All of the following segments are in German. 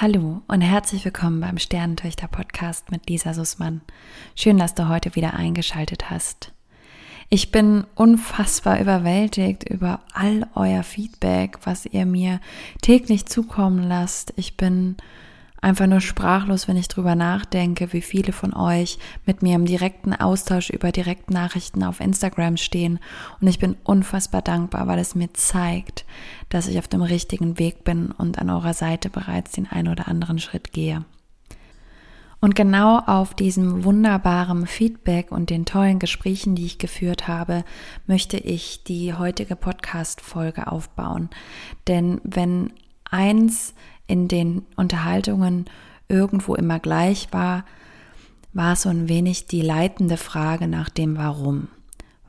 Hallo und herzlich willkommen beim Sternentöchter Podcast mit Lisa Sussmann. Schön, dass du heute wieder eingeschaltet hast. Ich bin unfassbar überwältigt über all euer Feedback, was ihr mir täglich zukommen lasst. Ich bin einfach nur sprachlos, wenn ich drüber nachdenke, wie viele von euch mit mir im direkten Austausch über Direktnachrichten auf Instagram stehen. Und ich bin unfassbar dankbar, weil es mir zeigt, dass ich auf dem richtigen Weg bin und an eurer Seite bereits den ein oder anderen Schritt gehe. Und genau auf diesem wunderbaren Feedback und den tollen Gesprächen, die ich geführt habe, möchte ich die heutige Podcast-Folge aufbauen. Denn wenn eins in den Unterhaltungen irgendwo immer gleich war, war so ein wenig die leitende Frage nach dem Warum.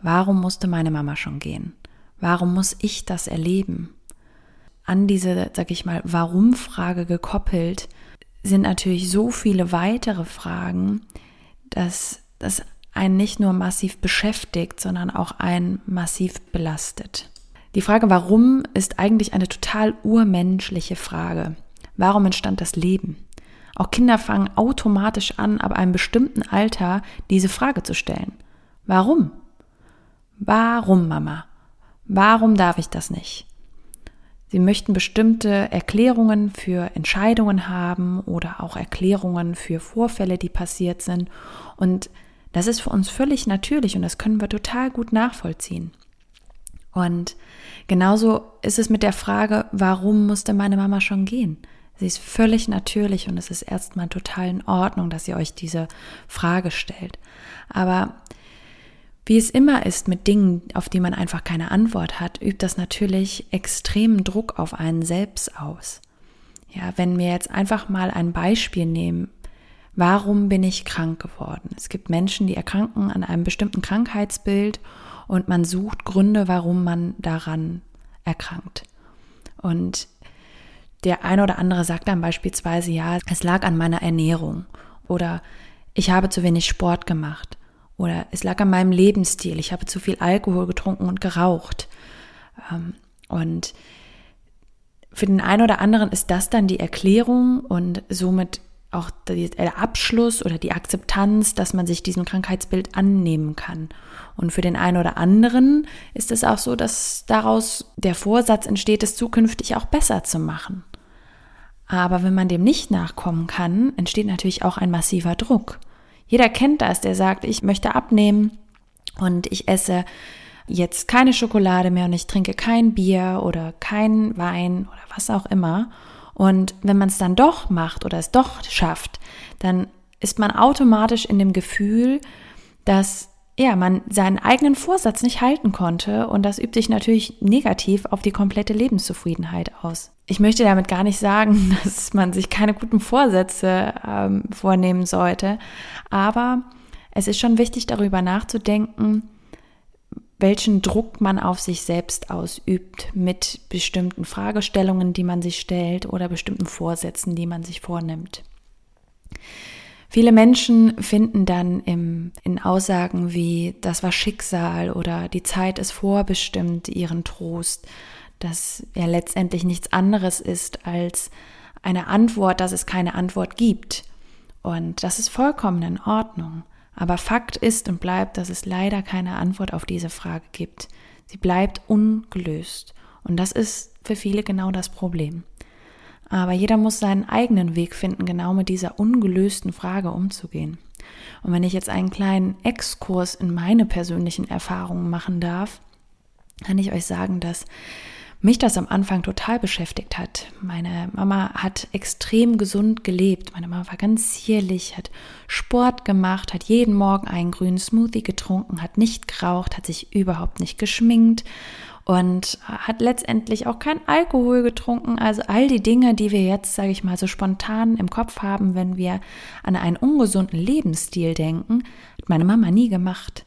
Warum musste meine Mama schon gehen? Warum muss ich das erleben? An diese, sag ich mal, Warum-Frage gekoppelt sind natürlich so viele weitere Fragen, dass das einen nicht nur massiv beschäftigt, sondern auch einen massiv belastet. Die Frage Warum ist eigentlich eine total urmenschliche Frage. Warum entstand das Leben? Auch Kinder fangen automatisch an, ab einem bestimmten Alter diese Frage zu stellen. Warum? Warum, Mama? Warum darf ich das nicht? Sie möchten bestimmte Erklärungen für Entscheidungen haben oder auch Erklärungen für Vorfälle, die passiert sind. Und das ist für uns völlig natürlich und das können wir total gut nachvollziehen. Und genauso ist es mit der Frage, warum musste meine Mama schon gehen? Sie ist völlig natürlich und es ist erstmal total in Ordnung, dass ihr euch diese Frage stellt. Aber wie es immer ist mit Dingen, auf die man einfach keine Antwort hat, übt das natürlich extremen Druck auf einen selbst aus. Ja, wenn wir jetzt einfach mal ein Beispiel nehmen, warum bin ich krank geworden? Es gibt Menschen, die erkranken an einem bestimmten Krankheitsbild und man sucht Gründe, warum man daran erkrankt. Und der eine oder andere sagt dann beispielsweise, ja, es lag an meiner Ernährung oder ich habe zu wenig Sport gemacht oder es lag an meinem Lebensstil, ich habe zu viel Alkohol getrunken und geraucht. Ähm, und für den einen oder anderen ist das dann die Erklärung und somit auch der Abschluss oder die Akzeptanz, dass man sich diesem Krankheitsbild annehmen kann. Und für den einen oder anderen ist es auch so, dass daraus der Vorsatz entsteht, es zukünftig auch besser zu machen. Aber wenn man dem nicht nachkommen kann, entsteht natürlich auch ein massiver Druck. Jeder kennt das, der sagt, ich möchte abnehmen und ich esse jetzt keine Schokolade mehr und ich trinke kein Bier oder kein Wein oder was auch immer. Und wenn man es dann doch macht oder es doch schafft, dann ist man automatisch in dem Gefühl, dass ja, man seinen eigenen Vorsatz nicht halten konnte und das übt sich natürlich negativ auf die komplette Lebenszufriedenheit aus. Ich möchte damit gar nicht sagen, dass man sich keine guten Vorsätze ähm, vornehmen sollte, aber es ist schon wichtig darüber nachzudenken, welchen Druck man auf sich selbst ausübt mit bestimmten Fragestellungen, die man sich stellt oder bestimmten Vorsätzen, die man sich vornimmt. Viele Menschen finden dann im, in Aussagen wie das war Schicksal oder die Zeit ist vorbestimmt ihren Trost, dass er letztendlich nichts anderes ist als eine Antwort, dass es keine Antwort gibt. Und das ist vollkommen in Ordnung. Aber Fakt ist und bleibt, dass es leider keine Antwort auf diese Frage gibt. Sie bleibt ungelöst. Und das ist für viele genau das Problem. Aber jeder muss seinen eigenen Weg finden, genau mit dieser ungelösten Frage umzugehen. Und wenn ich jetzt einen kleinen Exkurs in meine persönlichen Erfahrungen machen darf, kann ich euch sagen, dass mich das am Anfang total beschäftigt hat. Meine Mama hat extrem gesund gelebt. Meine Mama war ganz zierlich, hat Sport gemacht, hat jeden Morgen einen grünen Smoothie getrunken, hat nicht geraucht, hat sich überhaupt nicht geschminkt und hat letztendlich auch kein Alkohol getrunken. Also all die Dinge, die wir jetzt, sage ich mal, so spontan im Kopf haben, wenn wir an einen ungesunden Lebensstil denken, hat meine Mama nie gemacht.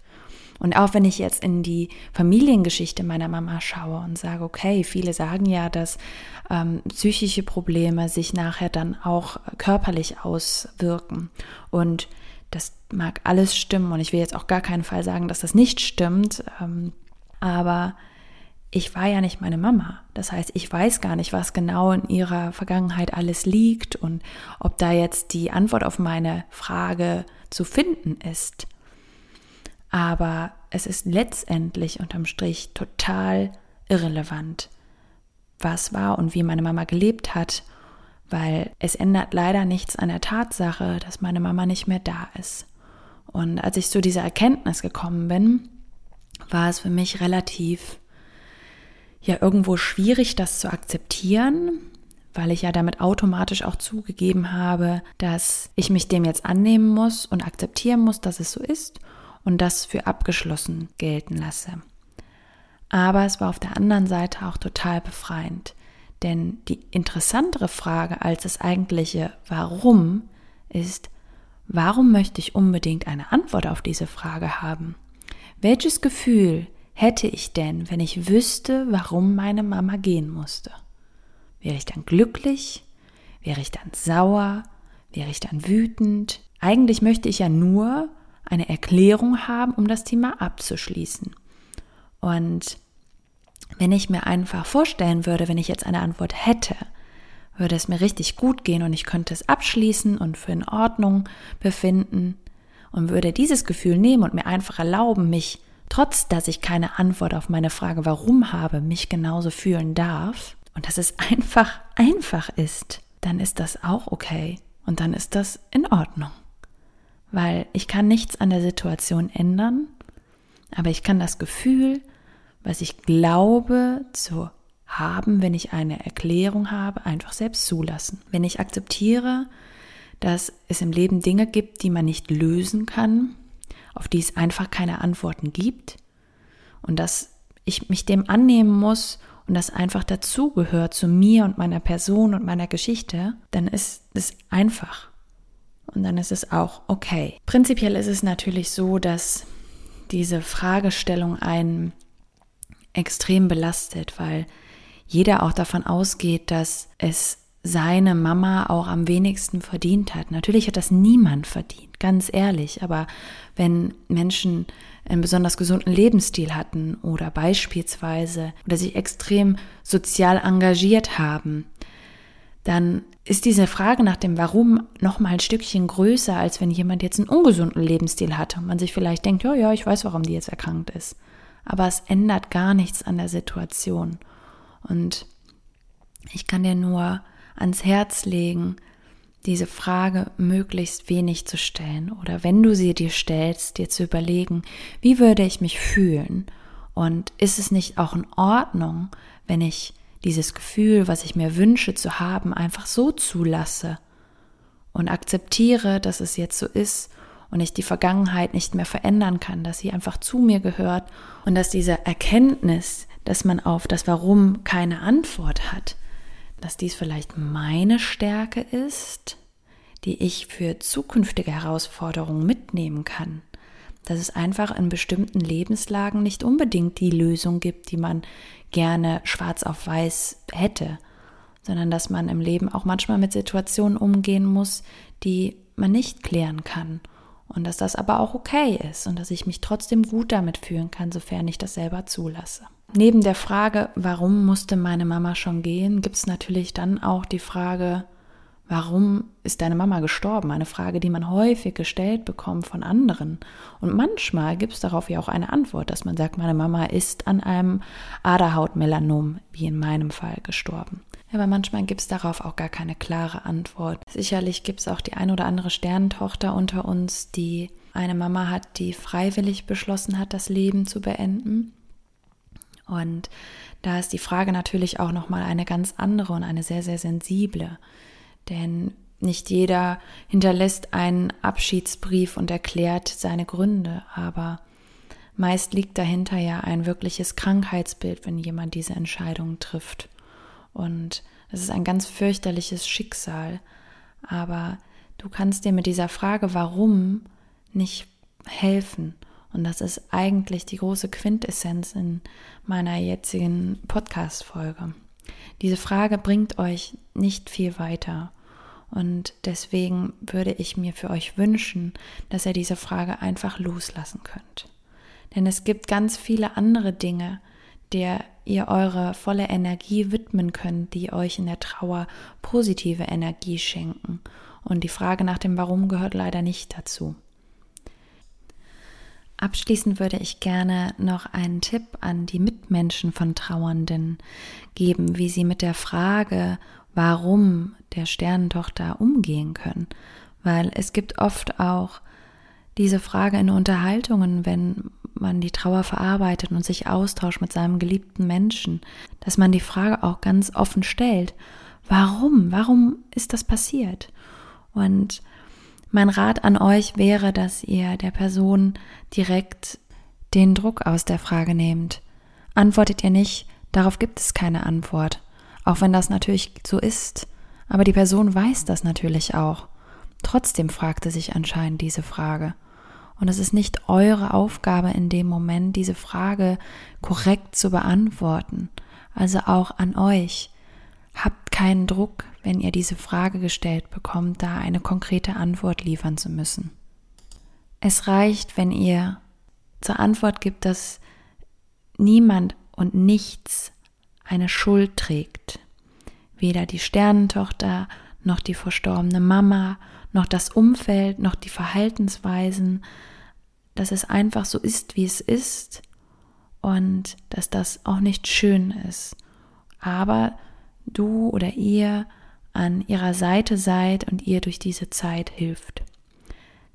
Und auch wenn ich jetzt in die Familiengeschichte meiner Mama schaue und sage, okay, viele sagen ja, dass ähm, psychische Probleme sich nachher dann auch körperlich auswirken. Und das mag alles stimmen und ich will jetzt auch gar keinen Fall sagen, dass das nicht stimmt. Ähm, aber ich war ja nicht meine Mama. Das heißt, ich weiß gar nicht, was genau in ihrer Vergangenheit alles liegt und ob da jetzt die Antwort auf meine Frage zu finden ist. Aber es ist letztendlich unterm Strich total irrelevant, was war und wie meine Mama gelebt hat, weil es ändert leider nichts an der Tatsache, dass meine Mama nicht mehr da ist. Und als ich zu dieser Erkenntnis gekommen bin, war es für mich relativ ja irgendwo schwierig, das zu akzeptieren, weil ich ja damit automatisch auch zugegeben habe, dass ich mich dem jetzt annehmen muss und akzeptieren muss, dass es so ist und das für abgeschlossen gelten lasse. Aber es war auf der anderen Seite auch total befreiend, denn die interessantere Frage als das eigentliche Warum ist, warum möchte ich unbedingt eine Antwort auf diese Frage haben? Welches Gefühl hätte ich denn, wenn ich wüsste, warum meine Mama gehen musste? Wäre ich dann glücklich? Wäre ich dann sauer? Wäre ich dann wütend? Eigentlich möchte ich ja nur eine Erklärung haben, um das Thema abzuschließen. Und wenn ich mir einfach vorstellen würde, wenn ich jetzt eine Antwort hätte, würde es mir richtig gut gehen und ich könnte es abschließen und für in Ordnung befinden und würde dieses Gefühl nehmen und mir einfach erlauben, mich trotz dass ich keine Antwort auf meine Frage warum habe, mich genauso fühlen darf und dass es einfach einfach ist, dann ist das auch okay und dann ist das in Ordnung. Weil ich kann nichts an der Situation ändern, aber ich kann das Gefühl, was ich glaube zu haben, wenn ich eine Erklärung habe, einfach selbst zulassen. Wenn ich akzeptiere, dass es im Leben Dinge gibt, die man nicht lösen kann, auf die es einfach keine Antworten gibt und dass ich mich dem annehmen muss und das einfach dazugehört zu mir und meiner Person und meiner Geschichte, dann ist es einfach. Und dann ist es auch okay. Prinzipiell ist es natürlich so, dass diese Fragestellung einen extrem belastet, weil jeder auch davon ausgeht, dass es seine Mama auch am wenigsten verdient hat. Natürlich hat das niemand verdient, ganz ehrlich. Aber wenn Menschen einen besonders gesunden Lebensstil hatten oder beispielsweise oder sich extrem sozial engagiert haben, dann ist diese Frage nach dem Warum noch mal ein Stückchen größer, als wenn jemand jetzt einen ungesunden Lebensstil hat und man sich vielleicht denkt, ja, ja, ich weiß, warum die jetzt erkrankt ist. Aber es ändert gar nichts an der Situation. Und ich kann dir nur ans Herz legen, diese Frage möglichst wenig zu stellen oder wenn du sie dir stellst, dir zu überlegen, wie würde ich mich fühlen und ist es nicht auch in Ordnung, wenn ich dieses Gefühl, was ich mir wünsche zu haben, einfach so zulasse und akzeptiere, dass es jetzt so ist und ich die Vergangenheit nicht mehr verändern kann, dass sie einfach zu mir gehört und dass diese Erkenntnis, dass man auf das Warum keine Antwort hat, dass dies vielleicht meine Stärke ist, die ich für zukünftige Herausforderungen mitnehmen kann. Dass es einfach in bestimmten Lebenslagen nicht unbedingt die Lösung gibt, die man gerne schwarz auf weiß hätte, sondern dass man im Leben auch manchmal mit Situationen umgehen muss, die man nicht klären kann. Und dass das aber auch okay ist und dass ich mich trotzdem gut damit fühlen kann, sofern ich das selber zulasse. Neben der Frage, warum musste meine Mama schon gehen, gibt es natürlich dann auch die Frage, warum ist deine Mama gestorben? Eine Frage, die man häufig gestellt bekommt von anderen. Und manchmal gibt es darauf ja auch eine Antwort, dass man sagt, meine Mama ist an einem Aderhautmelanom, wie in meinem Fall, gestorben. Aber manchmal gibt es darauf auch gar keine klare Antwort. Sicherlich gibt es auch die ein oder andere Sternentochter unter uns, die eine Mama hat, die freiwillig beschlossen hat, das Leben zu beenden. Und da ist die Frage natürlich auch nochmal eine ganz andere und eine sehr, sehr sensible. Denn nicht jeder hinterlässt einen Abschiedsbrief und erklärt seine Gründe, aber meist liegt dahinter ja ein wirkliches Krankheitsbild, wenn jemand diese Entscheidung trifft. Und es ist ein ganz fürchterliches Schicksal. Aber du kannst dir mit dieser Frage, warum, nicht helfen. Und das ist eigentlich die große Quintessenz in meiner jetzigen Podcast-Folge. Diese Frage bringt euch nicht viel weiter. Und deswegen würde ich mir für euch wünschen, dass ihr diese Frage einfach loslassen könnt. Denn es gibt ganz viele andere Dinge, der ihr eure volle Energie widmen könnt, die euch in der Trauer positive Energie schenken. Und die Frage nach dem Warum gehört leider nicht dazu. Abschließend würde ich gerne noch einen Tipp an die Mitmenschen von Trauernden geben, wie sie mit der Frage, warum der Sternentochter umgehen können. Weil es gibt oft auch diese Frage in Unterhaltungen, wenn man die Trauer verarbeitet und sich austauscht mit seinem geliebten Menschen, dass man die Frage auch ganz offen stellt, warum, warum ist das passiert? Und mein Rat an euch wäre, dass ihr der Person direkt den Druck aus der Frage nehmt. Antwortet ihr nicht, darauf gibt es keine Antwort, auch wenn das natürlich so ist, aber die Person weiß das natürlich auch. Trotzdem fragte sich anscheinend diese Frage. Und es ist nicht eure Aufgabe in dem Moment, diese Frage korrekt zu beantworten. Also auch an euch. Habt keinen Druck, wenn ihr diese Frage gestellt bekommt, da eine konkrete Antwort liefern zu müssen. Es reicht, wenn ihr zur Antwort gibt, dass niemand und nichts eine Schuld trägt. Weder die Sternentochter, noch die verstorbene Mama, noch das Umfeld, noch die Verhaltensweisen, dass es einfach so ist, wie es ist und dass das auch nicht schön ist. Aber du oder ihr an ihrer Seite seid und ihr durch diese Zeit hilft.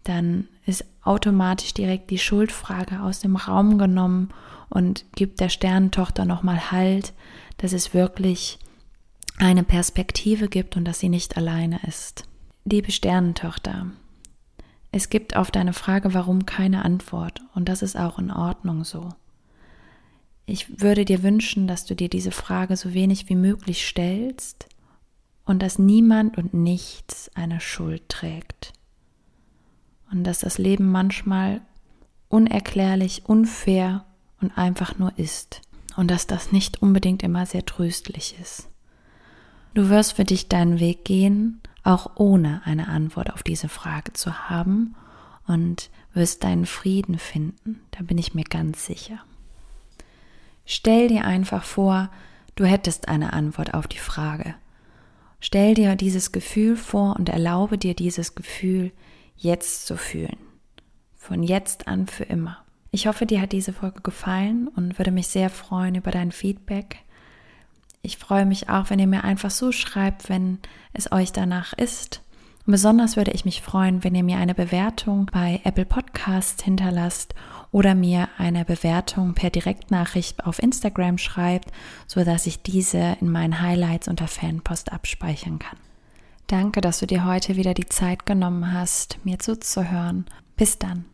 Dann ist automatisch direkt die Schuldfrage aus dem Raum genommen und gibt der Sternentochter nochmal Halt, dass es wirklich eine Perspektive gibt und dass sie nicht alleine ist. Liebe Sternentochter, es gibt auf deine Frage, warum keine Antwort und das ist auch in Ordnung so. Ich würde dir wünschen, dass du dir diese Frage so wenig wie möglich stellst und dass niemand und nichts eine Schuld trägt. Und dass das Leben manchmal unerklärlich, unfair und einfach nur ist. Und dass das nicht unbedingt immer sehr tröstlich ist. Du wirst für dich deinen Weg gehen, auch ohne eine Antwort auf diese Frage zu haben und wirst deinen Frieden finden, da bin ich mir ganz sicher. Stell dir einfach vor, du hättest eine Antwort auf die Frage. Stell dir dieses Gefühl vor und erlaube dir dieses Gefühl jetzt zu fühlen. Von jetzt an für immer. Ich hoffe, dir hat diese Folge gefallen und würde mich sehr freuen über dein Feedback. Ich freue mich auch, wenn ihr mir einfach so schreibt, wenn es euch danach ist. Und besonders würde ich mich freuen, wenn ihr mir eine Bewertung bei Apple Podcast hinterlasst oder mir eine Bewertung per Direktnachricht auf Instagram schreibt, so dass ich diese in meinen Highlights unter Fanpost abspeichern kann. Danke, dass du dir heute wieder die Zeit genommen hast, mir zuzuhören. Bis dann.